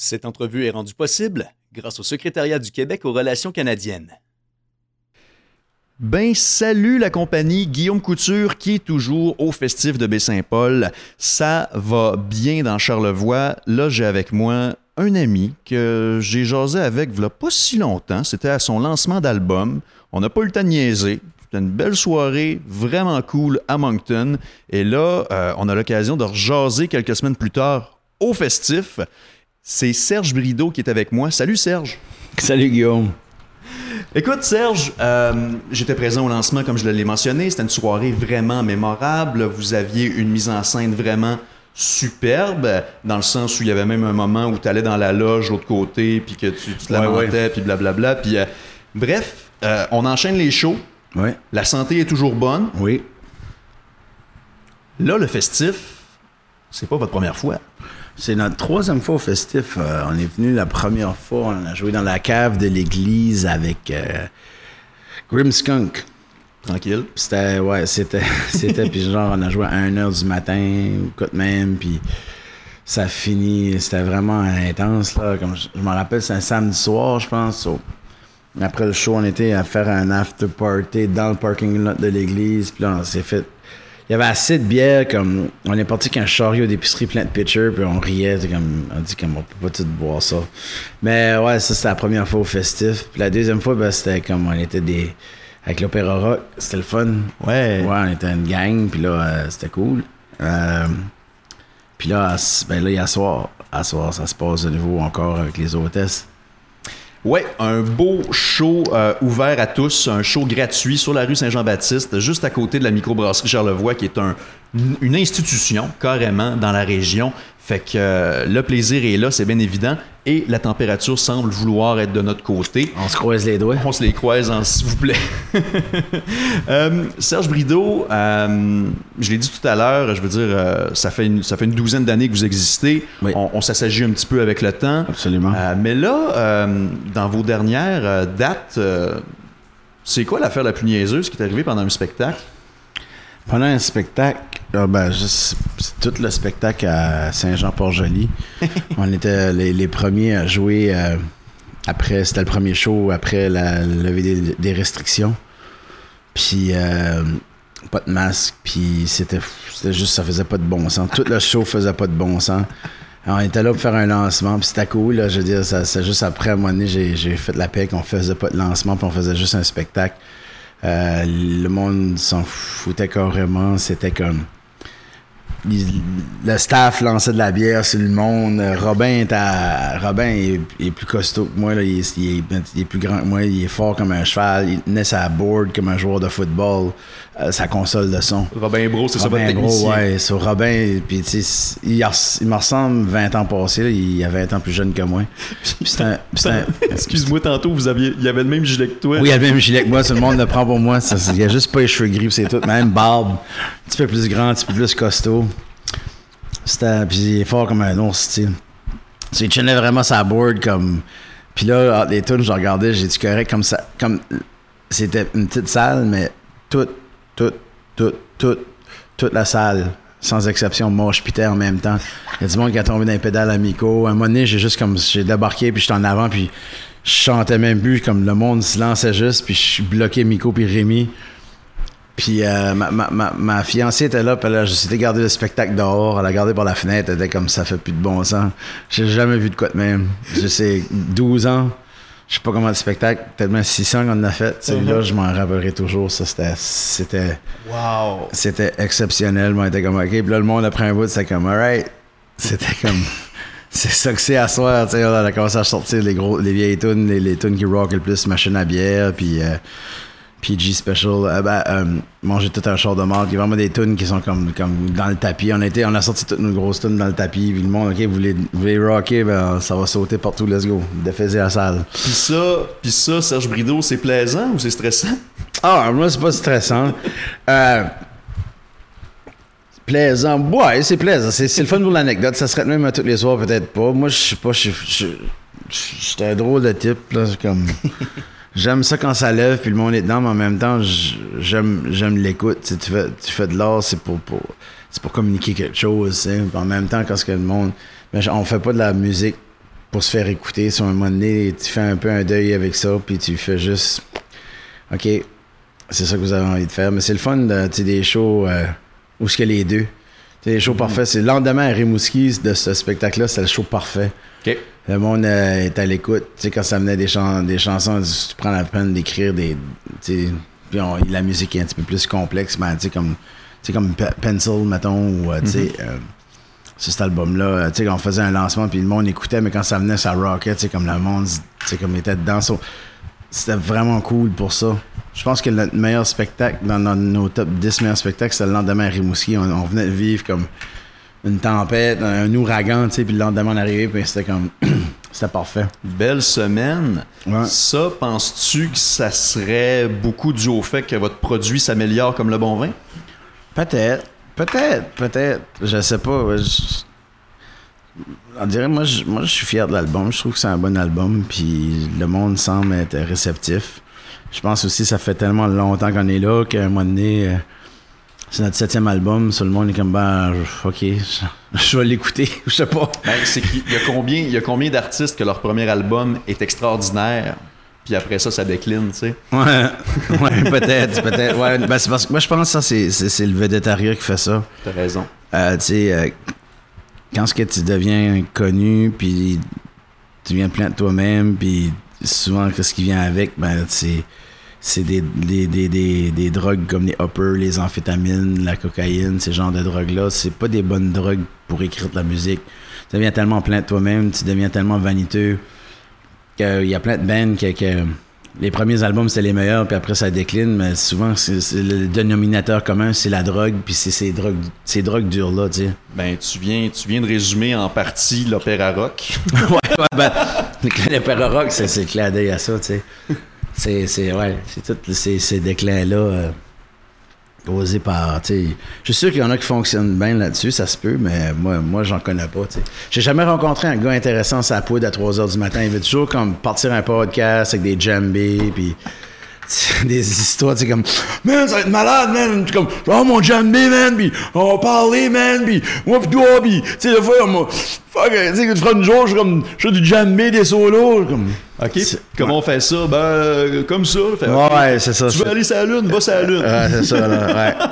Cette entrevue est rendue possible grâce au Secrétariat du Québec aux relations canadiennes. Ben salut la compagnie Guillaume Couture qui est toujours au festif de Baie-Saint-Paul. Ça va bien dans Charlevoix. Là, j'ai avec moi un ami que j'ai jasé avec il pas si longtemps. C'était à son lancement d'album. On n'a pas eu le temps de niaiser. C'était une belle soirée, vraiment cool à Moncton. Et là, euh, on a l'occasion de rejaser quelques semaines plus tard au festif. C'est Serge Brideau qui est avec moi. Salut Serge. Salut Guillaume. Écoute, Serge, euh, j'étais présent au lancement, comme je l'ai mentionné. C'était une soirée vraiment mémorable. Vous aviez une mise en scène vraiment superbe, dans le sens où il y avait même un moment où tu allais dans la loge l'autre côté, puis que tu, te lamentais, puis blablabla. Puis, euh, bref, euh, on enchaîne les shows. Ouais. La santé est toujours bonne. Oui. Là, le festif, c'est pas votre première fois. C'est notre troisième fois au festif. Euh, on est venu la première fois, on a joué dans la cave de l'église avec euh, Grimskunk. Tranquille. C'était, ouais, c'était, c'était, puis genre, on a joué à 1h du matin, ou quoi de même, puis ça finit, c'était vraiment intense, là. Comme je, me rappelle, c'est un samedi soir, je pense. après le show, on était à faire un after party dans le parking lot de l'église, puis là, on s'est fait il y avait assez de bière, comme, on est parti qu'un chariot d'épicerie plein de pitchers, puis on riait, comme, on dit qu'on peut pas tout boire ça. Mais ouais, ça c'était la première fois au festif. Puis la deuxième fois, ben, c'était comme, on était des, avec l'opéra rock, c'était le fun. Ouais. Ouais, on était une gang, puis là, euh, c'était cool. Euh, puis là, ben là, il y a soir, à soir, ça se passe de nouveau encore avec les hôtesses. Ouais, un beau show euh, ouvert à tous, un show gratuit sur la rue Saint-Jean-Baptiste, juste à côté de la microbrasserie Charlevoix, qui est un, une institution carrément dans la région. Fait que euh, le plaisir est là, c'est bien évident. Et la température semble vouloir être de notre côté. On se croise les doigts. On se les croise, s'il vous plaît. Euh, Serge Brideau, euh, je l'ai dit tout à l'heure, je veux dire, ça, fait une, ça fait une douzaine d'années que vous existez. On, s'assagit un petit peu avec le temps. Absolument. mais là, dans vos dernières dates, c'est quoi l'affaire la plus niaiseuse qui est arrivée pendant un spectacle? Pendant un spectacle, ah, ben, c'est tout le spectacle à Saint-Jean-Port-Joli. on était les, premiers à jouer euh, après, c'était le premier show après la levée des, restrictions. Puis, euh, pas de masque, puis c'était, juste, ça faisait pas de bon sens. Tout le show faisait pas de bon sens. on était là pour faire un lancement, puis c'était cool, je veux dire, c'est juste après, à un moment donné, j'ai, fait la paix qu'on faisait pas de lancement, puis on faisait juste un spectacle. Euh, le monde s'en foutait carrément, c'était comme le staff lançait de la bière sur le monde. Robin est, à, Robin est, plus costaud que moi. Il, est, plus grand que moi. Il est fort comme un cheval. Il naît sa board comme un joueur de football. Euh, sa console de son. Robin Bro, c'est ça votre Bro, ouais. Sur Robin, puis il, il me ressemble 20 ans passés. il a 20 ans plus jeune que moi. Excuse-moi, tantôt, vous aviez, il avait le même gilet que toi. Oui, il avait le même gilet que moi. Tout le monde le prend pour moi. il a juste pas les cheveux gris, c'est tout. Même barbe. Un petit peu plus grand, un petit peu plus costaud. C'était, puis il est fort comme un ours, tu sais. Il tenait vraiment sa board comme. Puis là, les tunes, je regardais, j'ai dit correct comme ça. Comme c'était une petite salle, mais toute toute, toute, toute, toute la salle, sans exception, moche pité en même temps. Il y a du monde qui a tombé dans les pédales à Miko. À un moment donné, j'ai juste comme, j'ai débarqué, puis j'étais en avant, puis je chantais même plus, comme le monde se lançait juste, puis je bloquais Miko puis Rémi. Puis euh, ma, fiancée était là, puis elle a juste gardé le spectacle dehors. Elle a gardé par la fenêtre, elle était comme ça fait plus de bon sens. J'ai jamais vu de quoi de même. Je sais, 12 ans je sais pas comment le spectacle, tellement 600 qu'on a fait. Celui-là, uh-huh. je m'en rappellerai toujours. Ça, c'était. C'était. Wow! C'était exceptionnel. Moi, était comme, OK. Puis là, le monde, après un bout, c'était comme, alright. C'était comme. c'est ça que c'est à soir. Tu sais, on a commencé à sortir les, gros, les vieilles tunes, les, les tunes qui rock le plus, machine à bière, puis. Euh, PG Special, euh, ben, euh, manger tout un char de marque. Il y a vraiment des tunes qui sont comme, comme dans le tapis. On a, été, on a sorti toutes nos grosses tunes dans le tapis. Puis le monde, OK, vous voulez, vous voulez rocker, ben, ça va sauter partout, let's go. Défaiser la salle. Puis ça, puis ça, Serge Brideau, c'est plaisant ou c'est stressant? Ah, moi, c'est pas stressant. Euh, plaisant. Ouais, c'est plaisant. C'est, le fun pour l'anecdote. Ça serait même à tous les soirs, peut-être pas. Moi, je suis pas. Je suis un drôle de type, là. Comme. j'aime ça quand ça lève, puis le monde est dedans, mais en même temps, j'aime, j'aime l'écoute. Tu, fais, tu fais de l'art, c'est pour, pour, c'est pour communiquer quelque chose. En même temps, quand ce que le monde. Mais on fait pas de la musique pour se faire écouter. Sur un moment donné, tu fais un peu un deuil avec ça, puis tu fais juste, OK, c'est ça que vous avez envie de faire. Mais c'est le fun, de, tu sais, des shows euh, où ce que les deux. Tu sais, les shows parfaits, c'est le lendemain à Rimouski de ce spectacle-là, c'est le show parfait. OK. Le monde euh, est à l'écoute. Tu sais, quand ça venait des, chan- des chansons, tu prends la peine d'écrire des. tu sais, Puis la musique est un petit peu plus complexe, mais tu sais, comme, tu sais, comme Pe- Pencil, mettons, ou euh, tu sais, euh, sur cet album-là, euh, tu sais, on faisait un lancement, puis le monde écoutait, mais quand ça venait, ça rockait, tu sais, comme le monde, tu sais, comme il était dedans. So, C'était vraiment cool pour ça. Je pense que notre meilleur spectacle, dans, dans nos top 10 meilleurs spectacles, c'était le lendemain à Rimouski. On, on venait de vivre comme une tempête, un ouragan, tu sais, puis le lendemain, on arrivait, puis c'était comme. c'était parfait. Belle semaine. Ouais. Ça, penses-tu que ça serait beaucoup dû au fait que votre produit s'améliore comme le bon vin? Peut-être. Peut-être. Peut-être. Je sais pas. Je- On dirait, moi je, moi, je suis fier de l'album. Je trouve que c'est un bon album. Puis le monde semble être réceptif. Je pense aussi que ça fait tellement longtemps qu'on est là qu'à un moment donné, euh, c'est notre septième album. Tout le monde est comme, ben, ok, je, je vais l'écouter. Je sais pas. Ben, c'est qu'il y a combien, il y a combien d'artistes que leur premier album est extraordinaire, puis après ça, ça décline, tu sais? Ouais, ouais peut-être. peut-être. Ouais, ben, c'est parce que moi, je pense que ça, c'est, le végétarien qui fait ça. T'as raison. Euh, tu sais, euh, quand ce que tu deviens connu, puis tu deviens plein de toi-même, puis souvent, ce qui vient avec, ben, c'est, c'est des, des, des, des, des drogues comme les hoppers, les amphétamines, la cocaïne, ces genres de drogues-là. C'est pas des bonnes drogues pour écrire de la musique. Tu deviens tellement plein de toi-même, tu deviens tellement vaniteux, qu'il y a plein de bands que, que les premiers albums, c'est les meilleurs, puis après, ça décline, mais souvent, c'est, c'est le dénominateur commun, c'est la drogue, puis c'est ces drogues, ces drogues dures-là, tu sais. Ben, tu viens, tu viens de résumer en partie l'opéra rock. ouais, ouais, ben, d'opéra rock, c'est, c'est d'œil à ça, tu sais. C'est, c'est, ouais, c'est tous ces, ces déclins-là euh, posés par. Je suis sûr qu'il y en a qui fonctionnent bien là-dessus, ça se peut, mais moi, moi j'en connais pas, tu sais. J'ai jamais rencontré un gars intéressant sa poudre à 3 h du matin. Il veut toujours comme partir un podcast avec des djembés, puis des histoires, tu sais, comme, man, ça va être malade, man. Comme, oh mon djembé, man, puis on va parler, man, puis moi, pis toi, puis, tu sais, des fois, on fuck, tu sais, tu feras une jour, je suis comme, je fais du djembé, des solos, comme, OK? Comment on fait ça? Ben, euh, comme ça. Fait, Ouais, OK. ouais, c'est ça. Tu veux aller sur la lune? Va sur la lune. Ouais, c'est ça, là, ouais.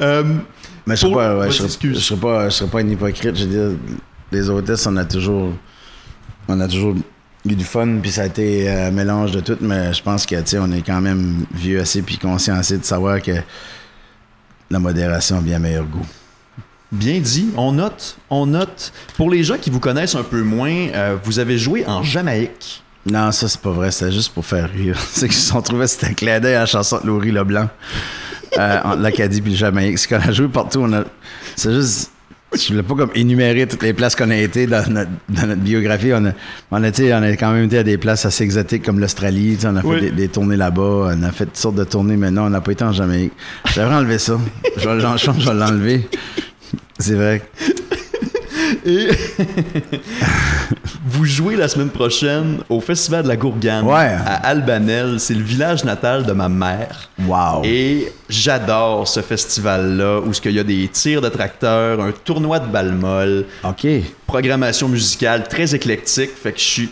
Euh, Mais je serais pas, ouais, serais- je serais pas, je serais pas un hypocrite. Je veux dire, les hôtesses, on a toujours, on a toujours eu du fun, puis ça a été un mélange de tout, mais je pense que, tu sais, on est quand même vieux assez, puis conscient assez de savoir que la modération a bien meilleur goût. Bien dit, on note, on note. Pour les gens qui vous connaissent un peu moins, euh, vous avez joué en Jamaïque. Non, ça, c'est pas vrai. C'était juste pour faire rire. C'est qu'ils se sont trouvés, c'était un clin à la chanson de Laurie Leblanc. Euh, entre l'Acadie puis le Jamaïque. C'est qu'on a joué partout. On a... C'est juste... Je voulais pas comme énumérer toutes les places qu'on a été dans notre, dans notre biographie. On a, on, a, tu sais, on a quand même été à des places assez exotiques comme l'Australie. On a fait Oui. des, des tournées là-bas. On a fait toutes sortes de tournées, mais non, on n'a pas été en Jamaïque. J'aimerais enlever ça. Je vais l'enlever. C'est vrai. Et vous jouez la semaine prochaine au Festival de la Gourgane Ouais. à Albanel. C'est le village natal de ma mère. Wow. Et j'adore ce festival-là où il y a des tirs de tracteurs, un tournoi de balle molle, OK. programmation musicale très éclectique. Fait que je suis.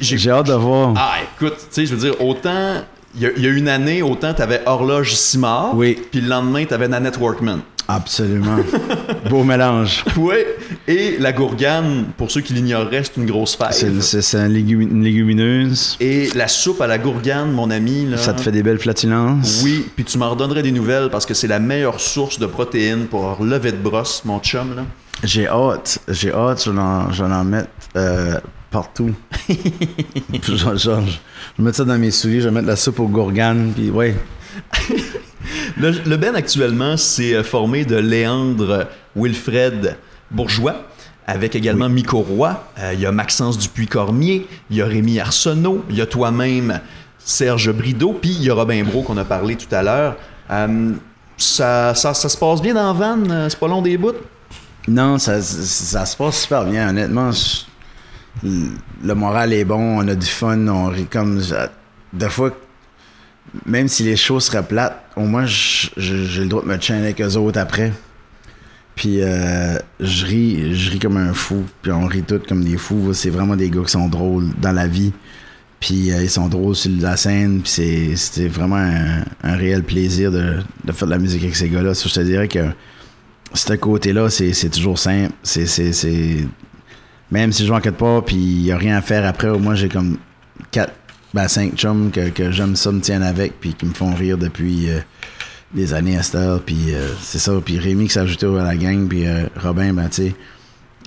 j'ai- hâte de voir. Ah, écoute, tu sais, je veux dire, autant. Il y, a- il y a une année, autant t'avais Horloge Simard, Oui. puis le lendemain, t'avais Nanette Workman. Absolument. Beau mélange. Ouais. Et la gourgane, pour ceux qui l'ignoreraient, c'est une grosse fève. C'est un légumi- une légumineuse. Et la soupe à la gourgane, mon ami, là, Ça te fait des belles flatulences. Oui, puis tu m'en redonnerais des nouvelles parce que c'est la meilleure source de protéines pour lever de brosse, mon chum, là. J'ai hâte. J'ai hâte. Je vais en, je vais en mettre euh, partout. Genre, je je vais mettre ça dans mes souliers. Je vais mettre la soupe aux gourganes. Puis ouais. Le, le Ben actuellement, c'est euh, formé de Léandre Wilfred Bourgeois, avec également Miko Roy, euh, il y a Maxence Dupuis-Cormier, il y a Rémi Arsenault, il y a toi-même Serge Brideau, puis il y a Robin Bro qu'on a parlé tout à l'heure. Euh, ça, ça, ça se passe bien dans euh, c'est pas long des bouts? Non, ça, ça se passe super bien. Honnêtement, je- le moral est bon. On a du fun. On rit comme. Des fois, même si les choses seraient plates, au moins, j'ai le droit de me chaîner avec eux autres après. Puis euh, je ris, je ris comme un fou, puis on rit tous comme des fous. C'est vraiment des gars qui sont drôles dans la vie. Puis euh, ils sont drôles sur la scène, puis c'était vraiment un, réel plaisir de, faire de la musique avec ces gars-là. Je te dirais que ce côté-là, c'est toujours simple. C'est- Même si je joue en quatre pas, puis il n'y a rien à faire après, au moins j'ai comme quatre, ben cinq chums que, que j'aime ça me tiennent avec, puis qui me font rire depuis euh, des années à cette heure. Puis euh, c'est ça. Puis Rémi qui s'est ajouté à la gang, puis euh, Robin, ben tu sais,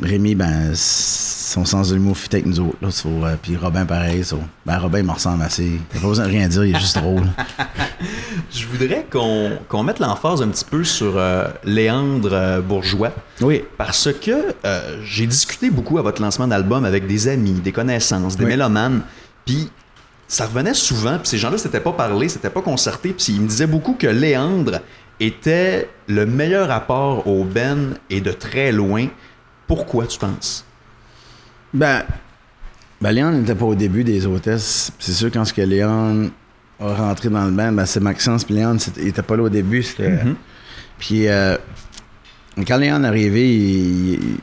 Rémi, ben son sens de l'humour fit avec nous autres. Là, so, euh, puis Robin, pareil. so, ben Robin, il me ressemble assez. T'as pas besoin de rien dire, il est juste drôle. Je voudrais qu'on mette l'emphase un petit peu sur euh, Léandre Bourgeois. Oui. Parce que euh, j'ai discuté beaucoup à votre lancement d'album avec des amis, des connaissances, des Oui. mélomanes, puis ça revenait souvent, puis ces gens-là s'étaient pas parlé, s'étaient pas concertés, puis ils me disaient beaucoup que Léandre était le meilleur apport au Ben et de très loin. Pourquoi tu penses? Ben, ben Léon n'était pas au début des hôtesses. C'est sûr, quand ce que Léon a rentré dans le band, ben c'est Maxence. Puis c'était- il était pas là au début. C'était... Mhm. Puis euh, quand Léon est arrivé, il, il-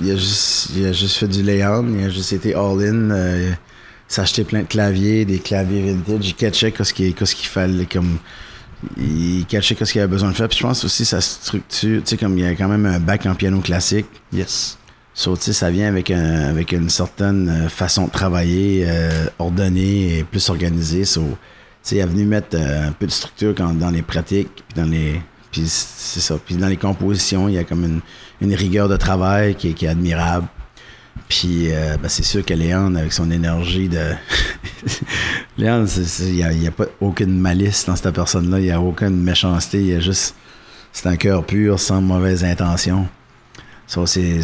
il a juste, il a juste fait du Léon. Il a juste été all-in. euh, acheté plein de claviers, des claviers vintage. Il catchait ce qu'il fallait. Comme, il catchait ce qu'il avait besoin de faire. Puis je pense aussi sa structure. Tu sais, comme il y a quand même un bac en piano classique. Yes. So, ça vient avec, un- avec une certaine euh, façon de travailler euh, ordonnée et plus organisée. So, tu sais, il est venu mettre euh, un peu de structure quand- dans les pratiques, puis dans les. Puis c'est ça. Puis dans les compositions, il y a comme une, une rigueur de travail qui est admirable. Puis euh, ben, c'est sûr que Léon, avec son énergie de. Léon, il n'y a, pas aucune malice dans cette personne-là. Il n'y a aucune méchanceté. Il y a juste. C'est un cœur pur, sans mauvaise intention. C'est,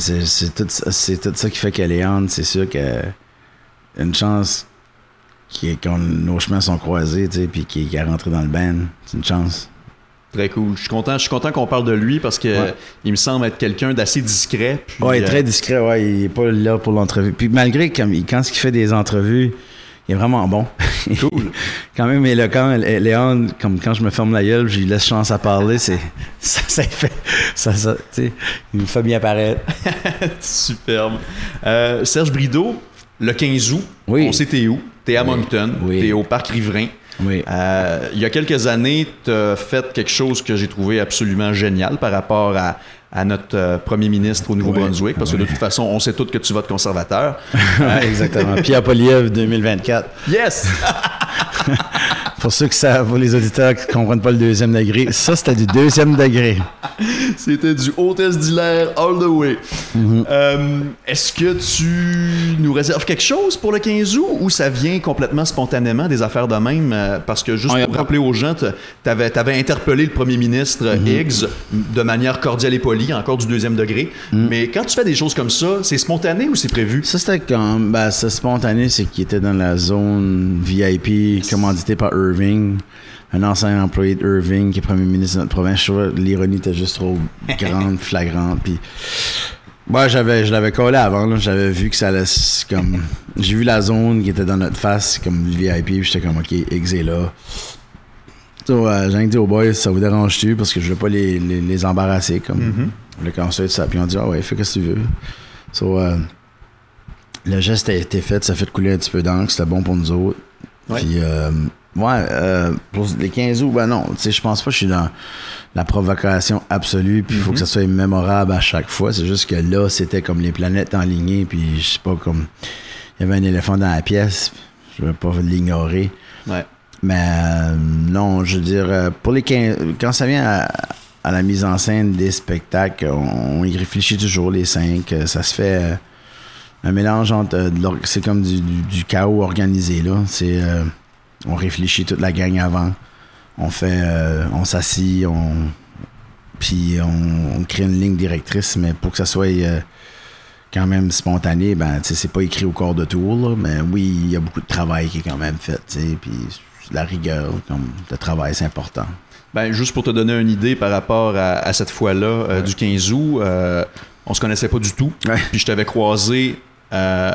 tout, tout ça qui fait que Léon, c'est sûr que une chance qu'on nos chemins sont croisés, tu sais, puis qu'il est rentré dans le band. C'est une chance. Très cool. Je suis content, je suis content qu'on parle de lui parce que Ouais. il me semble être quelqu'un d'assez discret. puis, Ouais, il est euh, très discret, ouais, il est pas là pour l'entrevue. Puis malgré il- quand il fait des entrevues, il est vraiment bon. Cool. quand même éloquent, Lé- Léon, comme quand je me ferme la gueule, je lui laisse chance à parler, c'est ça, ça fait ça, il me fait bien paraître. Superbe. Euh, Serge Brideau, le 15 août, Oui. on sait t'es où. T'es à Oui. Moncton, Oui. t'es au Parc Riverain. Oui. Euh, il y a quelques années, tu fait quelque chose que j'ai trouvé absolument génial par rapport à, à notre euh, premier ministre au Nouveau-Brunswick, parce que de toute façon, on sait tous que tu votes conservateur. Exactement. Pierre Poliev 2024. Yes! Pour ceux qui savent, pour les auditeurs qui ne comprennent pas le deuxième degré, ça c'était du deuxième degré. C'était du hôtesse d'hilaire all the way. Euh, Est-ce que tu nous réserves quelque chose pour le 15 août ou ça vient complètement spontanément des affaires de même? euh, Parce que juste Ah, pour rappeler aux gens, tu avais, interpellé le premier ministre euh, Higgs de manière cordiale et polie, encore du deuxième degré. Mais quand tu fais des choses comme ça, c'est spontané ou c'est prévu? Ça c'était comme, ben, c'est spontané, c'est qu'il était dans la zone VIP commandité par Irving, un ancien employé de Irving qui est premier ministre de notre province. Je trouvais que l'ironie était juste trop grande, flagrante. Puis, ouais, j'avais, je l'avais collé avant, j'avais vu que ça allait s- comme, j'ai vu la zone qui était dans notre face comme VIP, puis j'étais comme ok, Higgs est là. So, euh, j'ai dit aux boys, ça vous dérange-tu? Parce que je veux pas les, les, les embarrasser, comme le conseil de ça. Puis on dit, ah ouais, fais ce que tu veux. So, euh, le geste a été fait, ça a fait couler un petit peu d'encre, c'était bon pour nous autres. Ouais. Puis, euh, ouais, euh, pour les 15 août, ben non, tu sais, je pense pas que je suis dans la provocation absolue, puis il faut que ça soit mémorable à chaque fois. C'est juste que là, c'était comme les planètes enlignées, puis je sais pas, comme, il y avait un éléphant dans la pièce, je vais pas l'ignorer. Ouais. Mais euh, non, je veux dire, euh, pour les 15 quand ça vient à, la mise en scène des spectacles, on, y réfléchit toujours, les cinq. euh, Ça se fait un mélange entre. c'est comme du, du- du chaos organisé, là. C'est. on réfléchit toute la gang avant. On fait. euh, on s'assit, on. Puis on, crée une ligne directrice, mais pour que ça soit. quand même spontané, ben, c'est pas écrit au corps de tour, là, mais oui, il y a beaucoup de travail qui est quand même fait, puis la rigueur comme de travail, c'est important. Ben, juste pour te donner une idée par rapport à, à cette fois-là euh, du 15 août, euh, on se connaissait pas du tout. Ouais. Puis je t'avais croisé euh,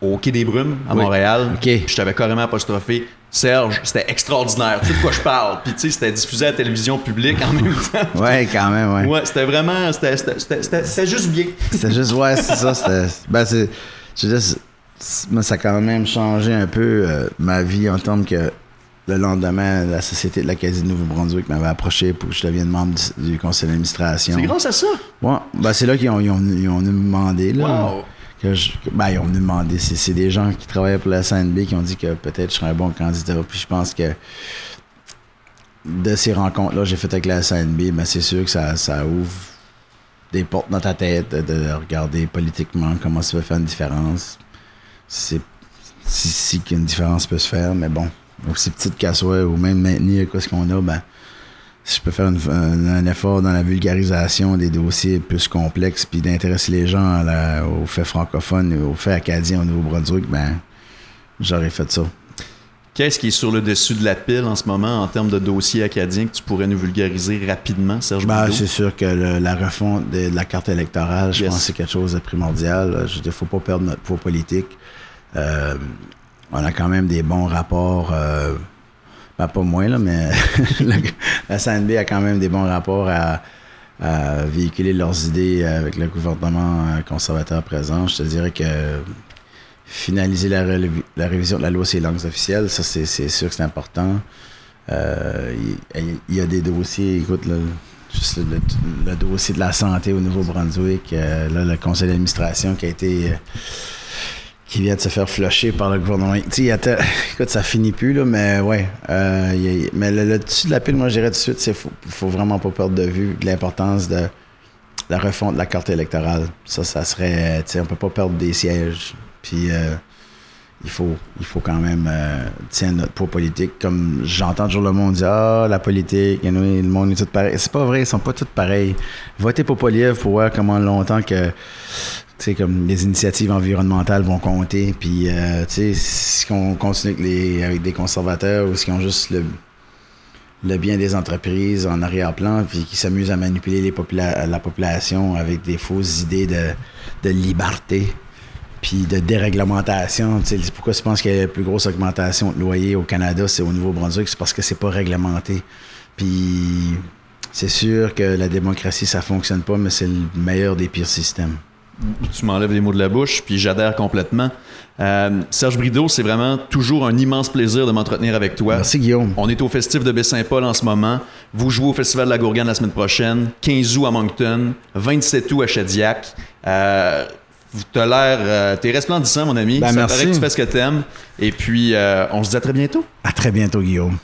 au Quai des Brumes à Oui. Montréal. OK. Puis Je t'avais carrément apostrophé Serge, c'était extraordinaire. Tu sais de quoi je parle. Puis tu sais, c'était diffusé à la télévision publique en même temps. Ouais, quand même, ouais. Ouais, c'était vraiment. C'était- juste bien. C'était juste, ouais, c'est ça. C'était, ben, c'est, je veux dire, c'est- c'est- moi, ça a quand même changé un peu euh, ma vie en termes que le lendemain, la Société de l'Acadie de Nouveau-Brunswick m'avait approché pour que je devienne membre du, du conseil d'administration. C'est grâce à ça? Ouais, ben, c'est là qu'ils ont, ils ont, ils ont demander. Là, Wow. que je- ben, ils ont demander. C'est, c'est des gens qui travaillaient pour la SNB qui ont dit que peut-être je serais un bon candidat. Puis je pense que de ces rencontres-là que j'ai faites avec la SNB, ben, c'est sûr que ça, ça ouvre des portes dans ta tête de, de regarder politiquement comment ça peut faire une différence. C'est si, si qu'une différence peut se faire, mais bon, aussi petite qu'elle soit, ou même maintenir quoi ce qu'on a, ben si je peux faire une- un, un effort dans la vulgarisation des dossiers plus complexes, puis d'intéresser les gens aux faits francophones et aux faits acadiens au Nouveau-Brunswick, ben j'aurais fait ça. Qu'est-ce qui est sur le dessus de la pile en ce moment en termes de dossiers acadiens que tu pourrais nous vulgariser rapidement, Serge Ben, c'est sûr que le- la refonte de, de la carte électorale, je Yes. pense que c'est quelque chose de primordial. Il ne faut pas perdre notre poids politique. Euh, on a quand même des bons rapports, euh, ben, pas moins, là, mais la, SNB a quand même des bons rapports à, véhiculer leurs idées avec le gouvernement euh, conservateur présent. Je te dirais que finaliser la, révision de la loi sur les langues officielles, ça, c'est sûr que c'est important. Euh, il, y a des dossiers, écoute, là, le, dossier de la santé au Nouveau-Brunswick, euh, le conseil d'administration qui a été. Qui vient de se faire flusher par le gouvernement. Tu sais, écoute, ça finit plus, là, mais ouais. euh, y a- mais le, le dessus de la pile, moi, je dirais tout de suite, c'est faut, faut vraiment pas perdre de vue l'importance de la refonte de la carte électorale. Ça, ça serait. Tu sais, on peut pas perdre des sièges. Puis. euh, il faut, il faut quand même euh, tiens, notre poids politique. Comme j'entends toujours le monde dire Ah, la politique, le monde est tout pareil. C'est pas vrai, ils sont pas tous pareils. Votez pour Poliev pour voir comment longtemps que sais, comme les initiatives environnementales vont compter. Puis, euh, tu sais, si on continue avec, des conservateurs ou si on juste le, le bien des entreprises en arrière-plan, puis qui s'amusent à manipuler les la population avec des fausses idées de, de liberté puis de déréglementation. Tu sais, pourquoi tu penses qu'il y a la plus grosse augmentation de loyer au Canada, c'est au Nouveau-Brunswick? C'est parce que c'est pas réglementé. Puis c'est sûr que la démocratie, ça fonctionne pas, mais c'est le meilleur des pires systèmes. Tu m'enlèves les mots de la bouche, puis j'adhère complètement. Euh, Serge Brideau, c'est vraiment toujours un immense plaisir de m'entretenir avec toi. Merci Guillaume. On est au Festif de Baie-Saint-Paul en ce moment. Vous jouez au Festival de la Gourgane la semaine prochaine. 15 août à Moncton. 27 août à Chadillac. Euh, T'as l'air... euh, T'es resplendissant, mon ami. Ben, Ça merci. paraît que tu fais ce que t'aimes. Et puis, euh, on se dit à très bientôt. À très bientôt, Guillaume.